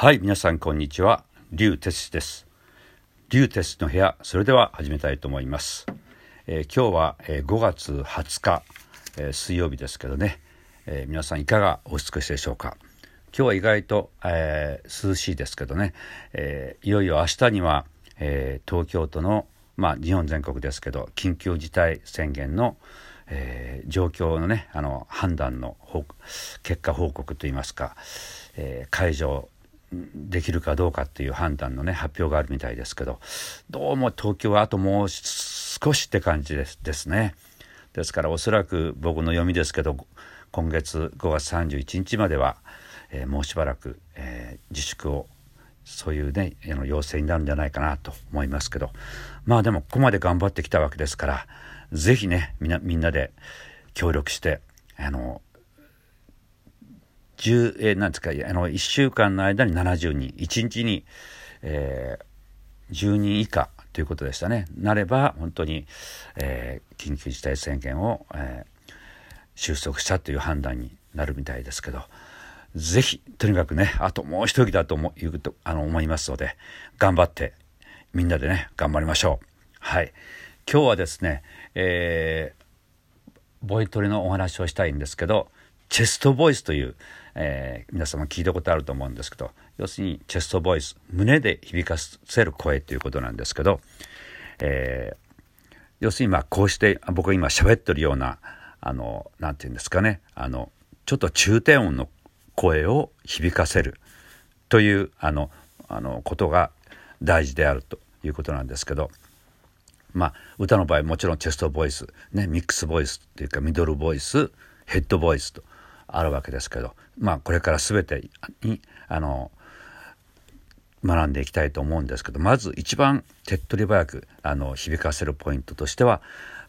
はい皆さんこんにちは。リュウテスです。リュウテスの部屋それでは始めたいと思います、えー、今日は、えー、5月20日、えー、水曜日ですけどね、え皆さんいかがお過ごしでしょうか。今日は意外と、え涼しいですけどね、えいよいよ明日には、え東京都のまあ日本全国ですけど緊急事態宣言の、えー、状況のねあの判断の結果報告といいますか、えー、解除できるかどうかっていう判断のね発表があるみたいですけどどうも東京はあともう少しって感じですですね。ですからおそらく僕の読みですけど今月5月31日までは、えー、もうしばらく、えー、自粛をそういうねあの要請になるんじゃないかなと思いますけどまあでもここまで頑張ってきたわけですから是非ねみんなみんなで協力してあの10え、なんですかあの1週間の間に70人。1日に、えー、10人以下ということでしたね。なれば本当に、えー、緊急事態宣言を、えー、収束したという判断になるみたいですけど是非とにかくねあともう一息だと思うとあの思いますので頑張ってみんなでね頑張りましょう。はい。今日はですね、えー、ボイトレのお話をしたいんですけどチェストボイスという、えー、皆様聞いたことあると思うんですけど要するにチェストボイス胸で響かせる声ということなんですけど、えー、要するにまあこうして僕が今喋ってるようなあのなんて言うんですかねあのちょっと中低音の声を響かせるというあのあのことが大事であるということなんですけどまあ歌の場合もちろんチェストボイス、ね、ミックスボイスっていうかミドルボイスヘッドボイスとあるわけですけどまあこれから全てにあの学んでいきたいと思うんですけどまず一番手っ取り早くあの響かせるポイントとしては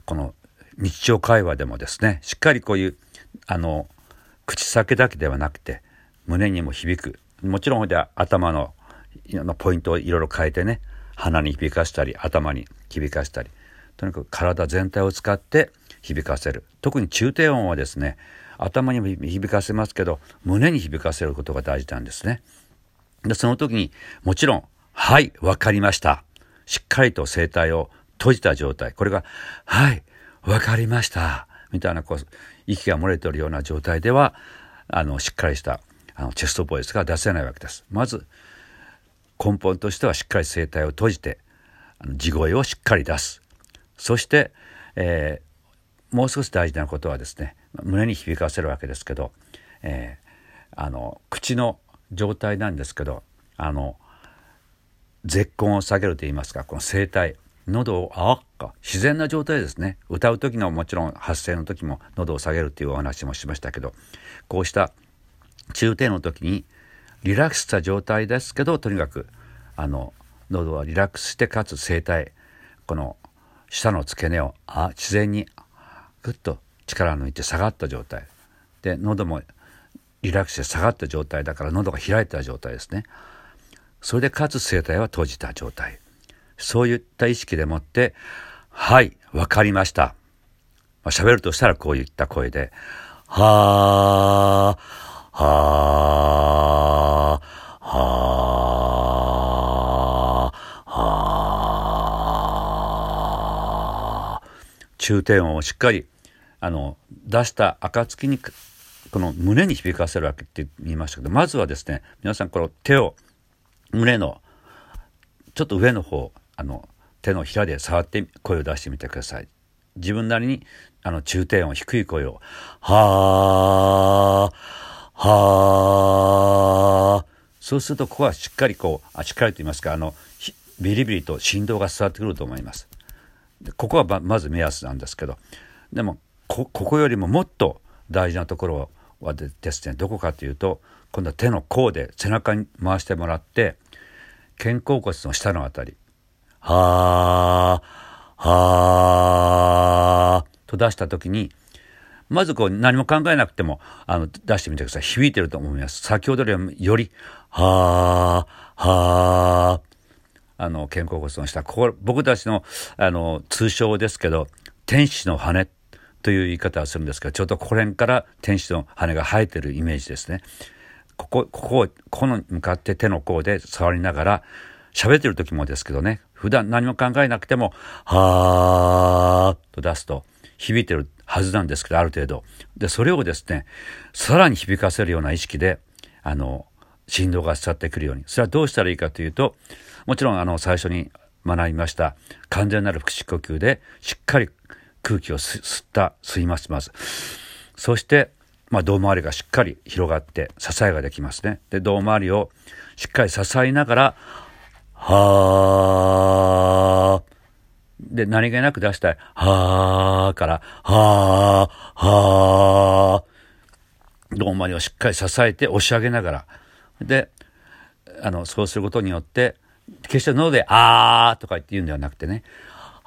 この日常会話でもですねしっかりこういうあの口先だけではなくて胸にも響くもちろんで頭ののポイントをいろいろ変えてね鼻に響かしたり頭に響かしたりとにかく体全体を使って響かせる。特に中低音はですね頭にも響かせますけど胸に響かせることが大事なんですね。でその時にもちろん「はいわかりました」しっかりと声帯を閉じた状態。これが「はいわかりました」みたいなこう息が漏れてるような状態ではあのしっかりしたあのチェストボイスが出せないわけです。まず根本としてはしっかり声帯を閉じて地声をしっかり出す。そして、えー、もう少し大事なことはですね胸に響かせるわけですけど、えー、あの口の状態なんですけどあの絶根を下げると言いますかこの声帯喉をあっか自然な状態ですね。歌う時のもちろん発声の時も喉を下げるっていうお話もしましたけどこうした中低の時にリラックスした状態ですけどとにかくあの喉はリラックスしてかつ声帯この下の付け根をあ自然にグッと力抜いて下がった状態。で喉もリラックスして下がった状態だから喉が開いた状態ですね。それでかつ声帯は閉じた状態。そういった意識でもって「はいわかりました」まあ、喋るとしたらこういった声で「はあはあはあはあ」中低音をしっかりあの出した暁にこの胸に響かせるわけって言いましたけどまずはですね皆さんこの手を胸のちょっと上の方あの手のひらで触って声を出してみてください。自分なりにあの中低音低い声を「はあはあ」そうするとここはしっかりこうあしっかりと言いますかあのビリビリと振動が伝わってくると思います。ここはまず目安なんですけどでもここよりももっと大事なところはですねどこかというと今度は手の甲で背中に回してもらって肩甲骨の下のあたり「はあはあ」と出した時にまずこう何も考えなくてもあの出してみてください。響いてると思います。先ほどよりより「はあはあ」あの肩甲骨の下。ここ僕たちのあの通称ですけど天使の羽という言い方をするんですがちょうどここら辺から天使の羽が生えてるイメージですね。ここ、ここ、ここの向かって手の甲で触りながら、喋ってる時もですけどね、普段何も考えなくても、はーと出すと響いてるはずなんですけど、ある程度。で、それをですね、さらに響かせるような意識で、あの、振動が伝わってくるように。それはどうしたらいいかというと、もちろんあの、最初に学びました完全なる腹式呼吸でしっかり空気を吸った吸いますまずそしてまあ胴回りがしっかり広がって支えができますね。で胴回りをしっかり支えながらはー。で何気なく出したいはーからはーはー。胴回りをしっかり支えて押し上げながら。であのそうすることによって決して喉で、あーとか言って言うんではなくてね、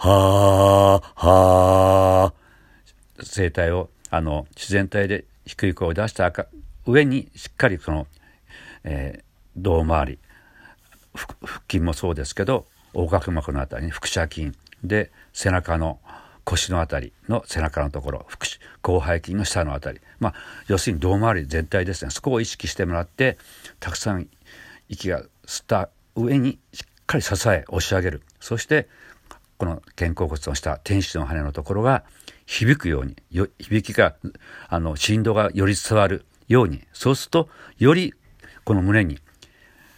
はー、はー、声帯を、あの、自然体で低い声を出した上にしっかりその、えー、胴回り、腹筋もそうですけど、横隔膜のあたりに腹斜筋で背中の腰のあたりの背中のところ広背筋の下のあたり。まあ要するに胴回り全体ですね。そこを意識してもらってたくさん息が吸った上にしっかり支え押し上げる。そしてこの肩甲骨の下天使の羽のところが響くように響きがあの振動がより伝わるようにそうするとよりこの胸に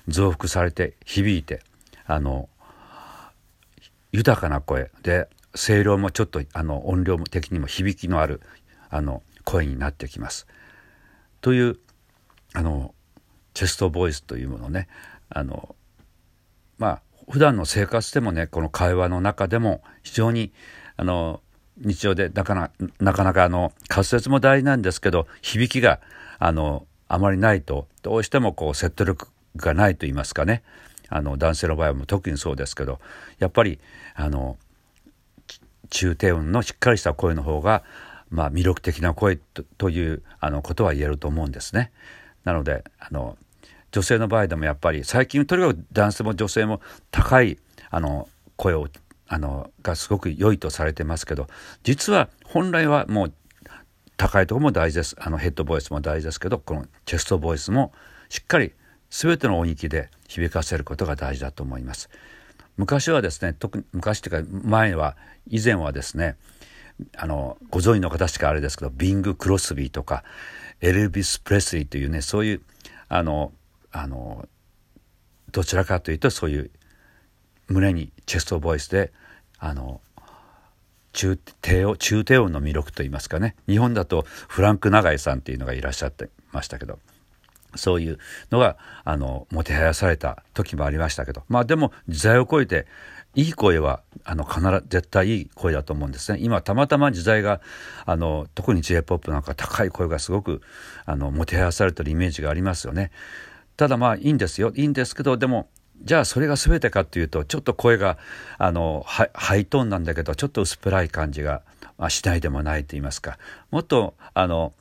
増幅されて響いてあの豊かな声で声量もちょっとあの音量的にも響きのあるあの声になってきます。というあのチェストボイスというものねあのまあ普段の生活でもねこの会話の中でも非常にあの日常でなかななかなかあの滑舌も大事なんですけど響きがあのあまりないとどうしてもこう説得力がないと言いますかねあの男性の場合も特にそうですけどやっぱりあの中低音のしっかりした声の方が、まあ、魅力的な声というあのことは言えると思うんですね。なのであの女性の場合でもやっぱり最近とにかく男性も女性も高いあの声をあのがすごく良いとされてますけど実は本来はもう高いところも大事ですあのヘッドボイスも大事ですけどこのチェストボイスもしっかり全ての音域で響かせることが大事だと思います。昔はですね特に昔っていうか前は以前はですねあのご存知の方しかあれですけどビング・クロスビーとかエルビス・プレスリーというねそういうあのあのどちらかというとそういう胸にチェストボイスであの中低音中低音の魅力といいますかね。日本だとフランク永井さんっていうのがいらっしゃってましたけど。そういうのがあのもてはやされた時もありましたけど。まあでも時代を超えていい声はあの必ず絶対いい声だと思うんですね。今たまたま時代があの特に j p o p なんか高い声がすごくあのもてはやされてるイメージがありますよね。ただまあいいんですよ。いいんですけどでもじゃあそれが全てかっていうとちょっと声があのハイトーンなんだけどちょっと薄っぺらい感じが、まあ、しないでもないと言いますか。もっとあの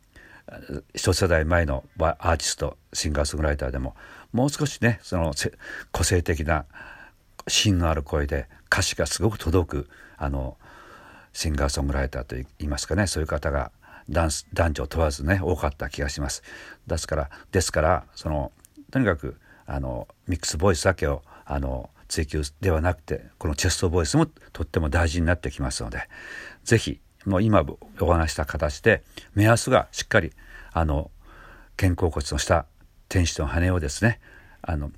一世代前のアーティストシンガーソングライターでももう少しねその個性的な芯のある声で歌詞がすごく届くあのシンガーソングライターといいますかね。そういう方が男女問わずね多かった気がします。ですからですからそのとにかくあのミックスボイスだけをあの追求ではなくてこのチェストボイスもとっても大事になってきますので是非もう今お話した形で目安がしっかりあの肩甲骨の下天使の羽をですねあの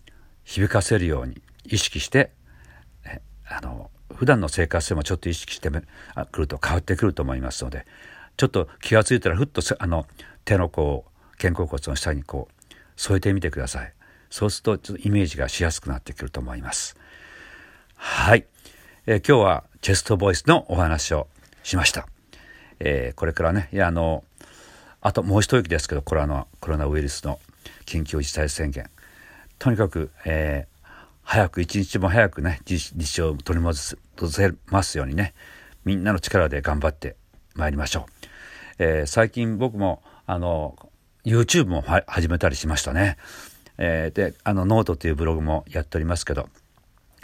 響かせるように意識してあの普段の生活でもちょっと意識してくると変わってくると思いますのでちょっと気が付いたらふっとあの手のこう肩甲骨の下にこう添えてみてください。そうするとちょっとイメージがしやすくなってくると思います。はい、えー、今日はチェストボイスのお話をしました、えー、これからねいやあのあともう一息ですけどコロナコロナウイルスの緊急事態宣言。とにかく、えー、早く一日も早くね日常を取り戻せますようにねみんなの力で頑張ってまいりましょう、えー、最近僕もあの YouTube も始めたりしましたね。えー、であのノートというブログもやっておりますけど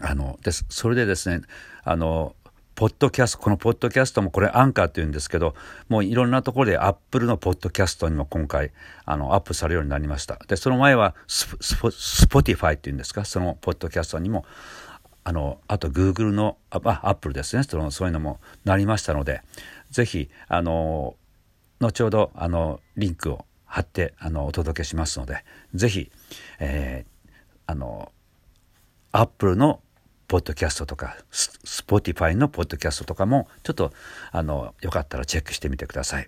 あのですそれでですねあのポッドキャスト、このポッドキャストもこれアンカーって言うんですけど、もういろんなところでアップルのポッドキャストにも今回、あの、アップされるようになりました。で、その前はススポ、 Spotify っていうんですか、そのポッドキャストにも、あの、あと Google の、あ、アップルですね、その、そういうのもなりましたので、ぜひ、あの、後ほど、あの、リンクを貼って、あの、お届けしますので、ぜひ、えー、あの、アップルのポッドキャストとか、 Spotify のポッドキャストとかも、ちょっと、あの、よかったらチェックしてみてください。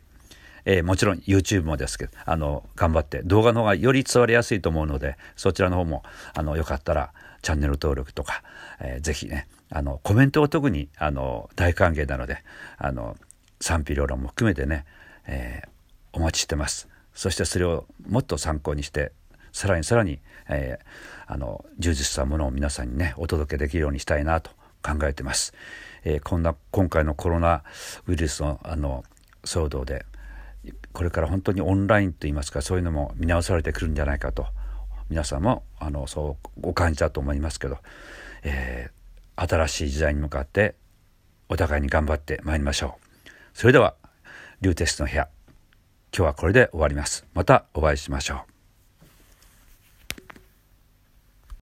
えー、もちろん YouTube もですけど、あの、頑張って動画の方がより伝わりやすいと思うので、そちらの方も、あの、よかったらチャンネル登録とか、えー、ぜひね、あの、コメントを特に、あの、大歓迎なので、あの、賛否両論も含めてね、えー、お待ちしてます。そしてそれをもっと参考にして、さらにさらに、えー、あの充実したものを皆さんにねお届けできるようにしたいなと考えてます。えー、こんな今回のコロナウイルスのあの騒動でこれから本当にオンラインといいますかそういうのも見直されてくるんじゃないかと皆さんもあのそうお感じだと思いますけど、えー、新しい時代に向かってお互いに頑張ってまいりましょう。それでは、リューテストの部屋、今日はこれで終わります。またお会いしましょう。